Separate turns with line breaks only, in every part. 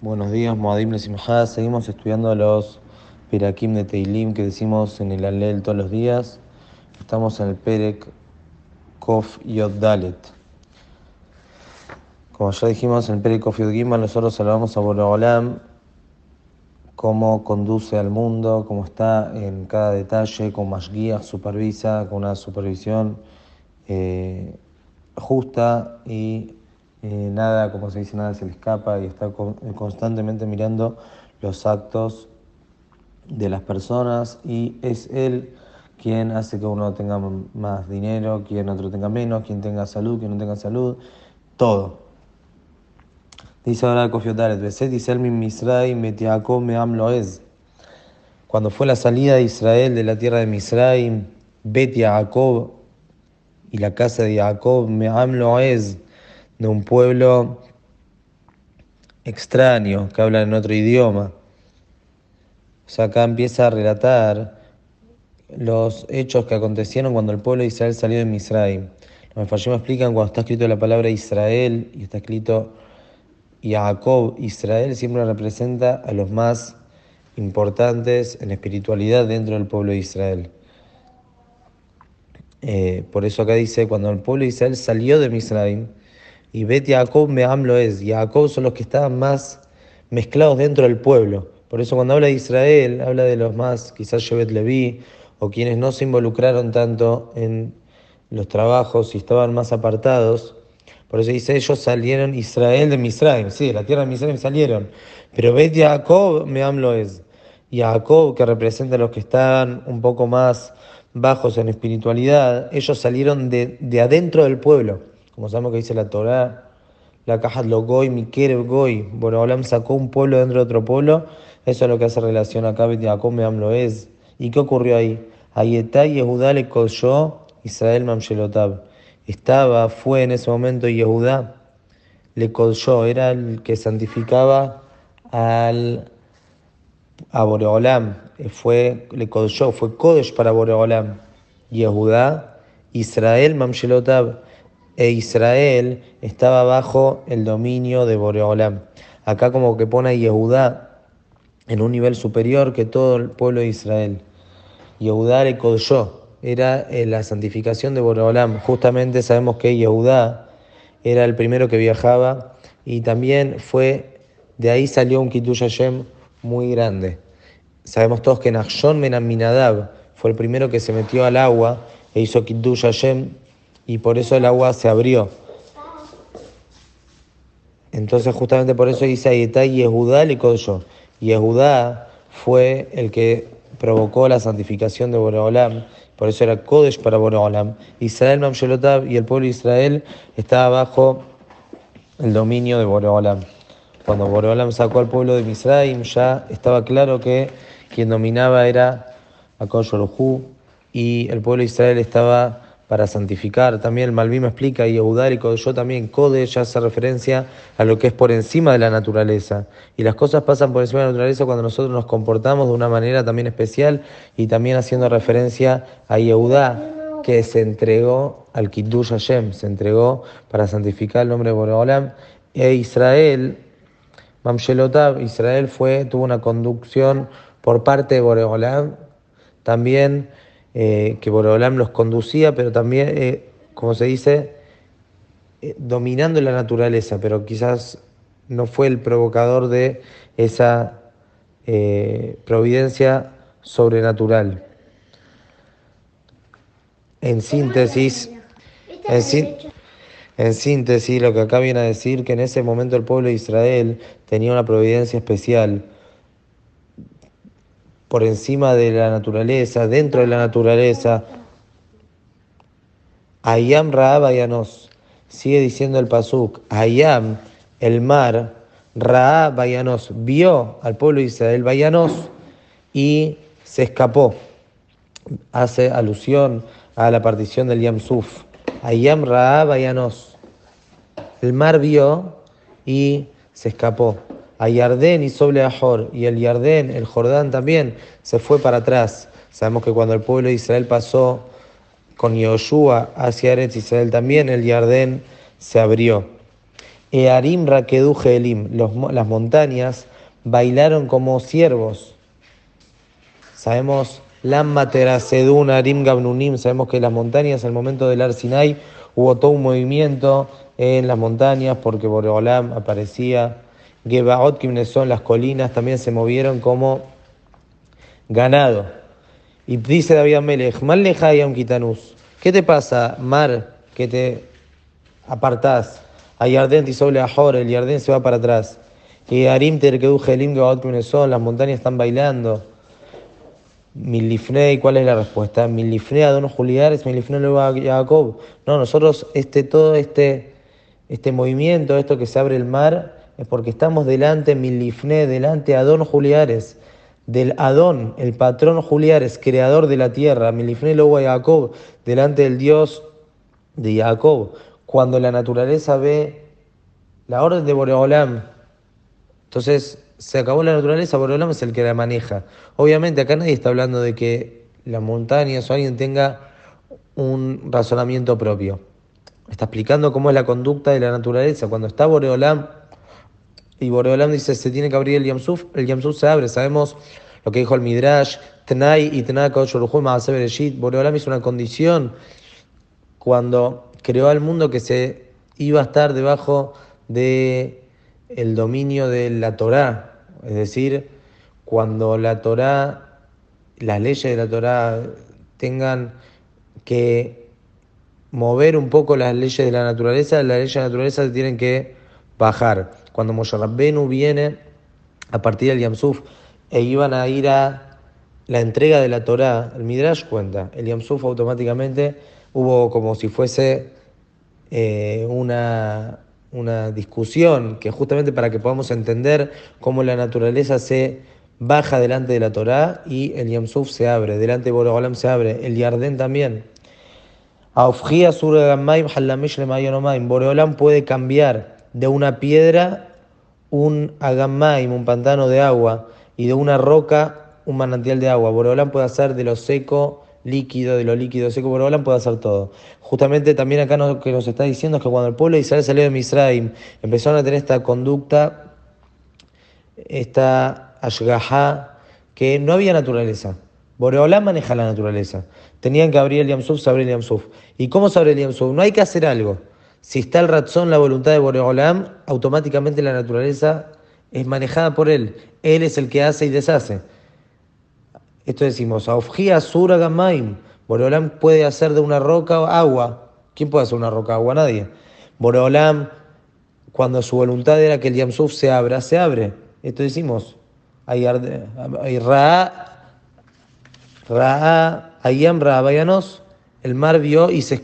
Buenos días, Moadim Lesimajá. Seguimos estudiando los Pirakim de Teilim que decimos en el Alel todos los días. Estamos en el Perek Kof Yod Dalet. Como ya dijimos en el Perek Kof Yod Gimel, nosotros saludamos a Borogolam, cómo conduce al mundo, cómo está en cada detalle, con más guías, supervisa, con una supervisión eh, justa y eh, nada, como se dice, nada se le escapa y está constantemente mirando los actos de las personas y es él quien hace que uno tenga más dinero, quien otro tenga menos, quien tenga salud, quien no tenga salud, todo. Dice ahora Kofiotaret, Beset Israel mi Misraim me amloez. Cuando fue la salida de Israel de la tierra de Misraim, Bet Jacob y la casa de Jacob me amloez de un pueblo extraño que habla en otro idioma. O sea, acá empieza a relatar los hechos que acontecieron cuando el pueblo de Israel salió de Misraim. Los me explican cuando está escrito la palabra Israel y está escrito Jacob, Israel siempre representa a los más importantes en espiritualidad dentro del pueblo de Israel. Eh, por eso acá dice, cuando el pueblo de Israel salió de Misraim, y Bet Jacob me amlo es. Jacob son los que estaban más mezclados dentro del pueblo. Por eso cuando habla de Israel, habla de los más, quizás Shevet Levi, o quienes no se involucraron tanto en los trabajos y estaban más apartados. Por eso dice, ellos salieron Israel de Misraim, sí, la tierra de Misraim salieron. Pero Bet Jacob me amlo es. Jacob, que representa a los que estaban un poco más bajos en espiritualidad, ellos salieron de, de adentro del pueblo como sabemos que dice la Torah, la caja lo goy, Mikerev goy, Borobolam sacó un pueblo dentro de otro pueblo, eso es lo que hace relación acá, Bet Jacob lo es. ¿Y qué ocurrió ahí? Ayetá Yehudá le coyó Israel Mamshelotab. Estaba, fue en ese momento Yehudá, le coyó, era el que santificaba al, a Boreolam, fue, le coyó, fue Kodesh para Boreolam. Yehudá, Israel Mamshelotab e Israel estaba bajo el dominio de Boreolam. Acá como que pone a Yehudá en un nivel superior que todo el pueblo de Israel. Yehudá Kodsho, era eh, la santificación de Boreolam. Justamente sabemos que Yehudá era el primero que viajaba y también fue, de ahí salió un Kiddush Hashem muy grande. Sabemos todos que Nachshon Menaminadab fue el primero que se metió al agua e hizo Kiddush Hashem y por eso el agua se abrió. Entonces justamente por eso dice ahí está Yehudá le Y Yehudá fue el que provocó la santificación de Boreolam, por eso era Kodesh para Boreolam. Israel Mamshelotab y el pueblo de Israel estaba bajo el dominio de Boreolam. Cuando Boreolam sacó al pueblo de Misraim, ya estaba claro que quien dominaba era Akosh y el pueblo de Israel estaba para santificar. También el Malvim explica, y Eudar y yo también, Code ya hace referencia a lo que es por encima de la naturaleza. Y las cosas pasan por encima de la naturaleza cuando nosotros nos comportamos de una manera también especial y también haciendo referencia a Yehudá, que se entregó al Kiddush Hashem, se entregó para santificar el nombre de Boreolam. E Israel, Mamshelotab, Israel fue, tuvo una conducción por parte de Boreolam, también eh, que Borolam los conducía, pero también, eh, como se dice, eh, dominando la naturaleza, pero quizás no fue el provocador de esa providencia sobrenatural. En síntesis, en, en síntesis, lo que acá viene a decir que en ese momento el pueblo de Israel tenía una providencia especial por encima de la naturaleza, dentro de la naturaleza. Ayam Raab Ayanos, sigue diciendo el Pasuk, Ayam, el mar, Raab Ayanos, vio al pueblo de Israel Bayanos y se escapó. Hace alusión a la partición del Yam Suf. Ayam Raab Ayanos, el mar vio y se escapó a Yardén y sobre Ahor, y el Yardén, el Jordán también, se fue para atrás. Sabemos que cuando el pueblo de Israel pasó con Yoshua hacia Eretz Israel también, el Yardén se abrió. Earim Rakedu Elim, las montañas bailaron como siervos. Sabemos, Lamma Terasedun Arim Gabnunim, sabemos que las montañas, al momento del Arsinai, hubo todo un movimiento en las montañas porque Boreolam aparecía. Gebaot, son las colinas, también se movieron como ganado. Y dice David Amelech, Mal Yam Kitanus, ¿qué te pasa, Mar, que te apartás? a Yardén Tisoble Ahor, el Yardén se va para atrás. Y Arim Gelim son, las montañas están bailando. Milifnei, ¿cuál es la respuesta? Milifnei Adon Juliares, Milifnei luego Jacob. No, nosotros este, todo este, este movimiento, esto que se abre el mar, es porque estamos delante Milifnei, delante Adón Juliares, del Adón, el patrón Juliares, creador de la tierra, Milifnei luego Jacob, delante del Dios de Jacob cuando la naturaleza ve la orden de Boreolam. Entonces, se acabó la naturaleza, Boreolam es el que la maneja. Obviamente, acá nadie está hablando de que las montañas o alguien tenga un razonamiento propio. Está explicando cómo es la conducta de la naturaleza. Cuando está Boreolam y Boreolam dice se tiene que abrir el Yamsuf, el Yamsuf se abre. Sabemos lo que dijo el Midrash, Tnai y Tnai Boreolam hizo una condición cuando creó al mundo que se iba a estar debajo de el dominio de la Torá, es decir, cuando la Torá, las leyes de la Torá tengan que mover un poco las leyes de la naturaleza, las leyes de la naturaleza tienen que bajar. Cuando Moshe Rabbenu viene a partir del Yamsuf e iban a ir a la entrega de la Torá, el Midrash cuenta, el Yamsuf automáticamente hubo como si fuese eh, una, una discusión que justamente para que podamos entender cómo la naturaleza se baja delante de la Torá y el Yamsuf se abre, delante de Borogolam se abre, el Yardén también. Boreolam puede cambiar de una piedra un agammaim, un pantano de agua, y de una roca un manantial de agua. Boreolam puede hacer de lo seco líquido, de lo líquido seco, Boreolam puede hacer todo. Justamente también acá lo que nos está diciendo es que cuando el pueblo de Israel salió de Misraim, empezaron a tener esta conducta, esta ashgaha, que no había naturaleza. Boreolam maneja la naturaleza. Tenían que abrir el Yamsuf, se abre el Yamsuf. ¿Y cómo se abre el Yamsuf? No hay que hacer algo. Si está el razón, la voluntad de Boreolam, automáticamente la naturaleza es manejada por él. Él es el que hace y deshace. Esto decimos, Aufgia Sura Gamaim. Boreolam puede hacer de una roca agua. ¿Quién puede hacer una roca agua? Nadie. Boreolam, cuando su voluntad era que el Yamsuf se abra, se abre. Esto decimos, hay Ra, Ra, Ayam Vayanos, el mar vio y se,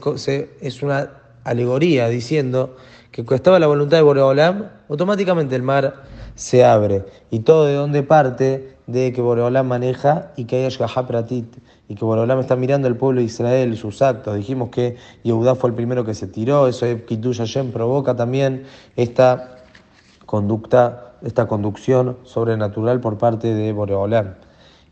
es una alegoría diciendo que estaba la voluntad de Boreolam, automáticamente el mar se abre. Y todo de donde parte de que Boreolam maneja y que hay Pratit, y que Boreolam está mirando al pueblo de Israel, sus actos. Dijimos que Yehudá fue el primero que se tiró, eso de Kitush Hashem provoca también esta conducta, esta conducción sobrenatural por parte de Boreolam.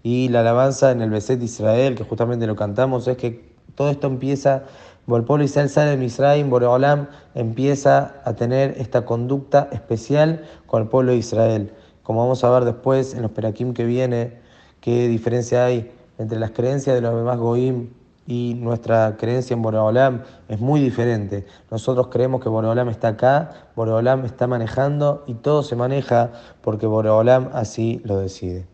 Y la alabanza en el Beset Israel, que justamente lo cantamos, es que todo esto empieza, el pueblo Israel sale de Misraim, Boreolam empieza a tener esta conducta especial con el pueblo de Israel como vamos a ver después en los Perakim que viene, qué diferencia hay entre las creencias de los demás Goim y nuestra creencia en Boreolam es muy diferente. Nosotros creemos que Boreolam está acá, Boreolam está manejando y todo se maneja porque Boreolam así lo decide.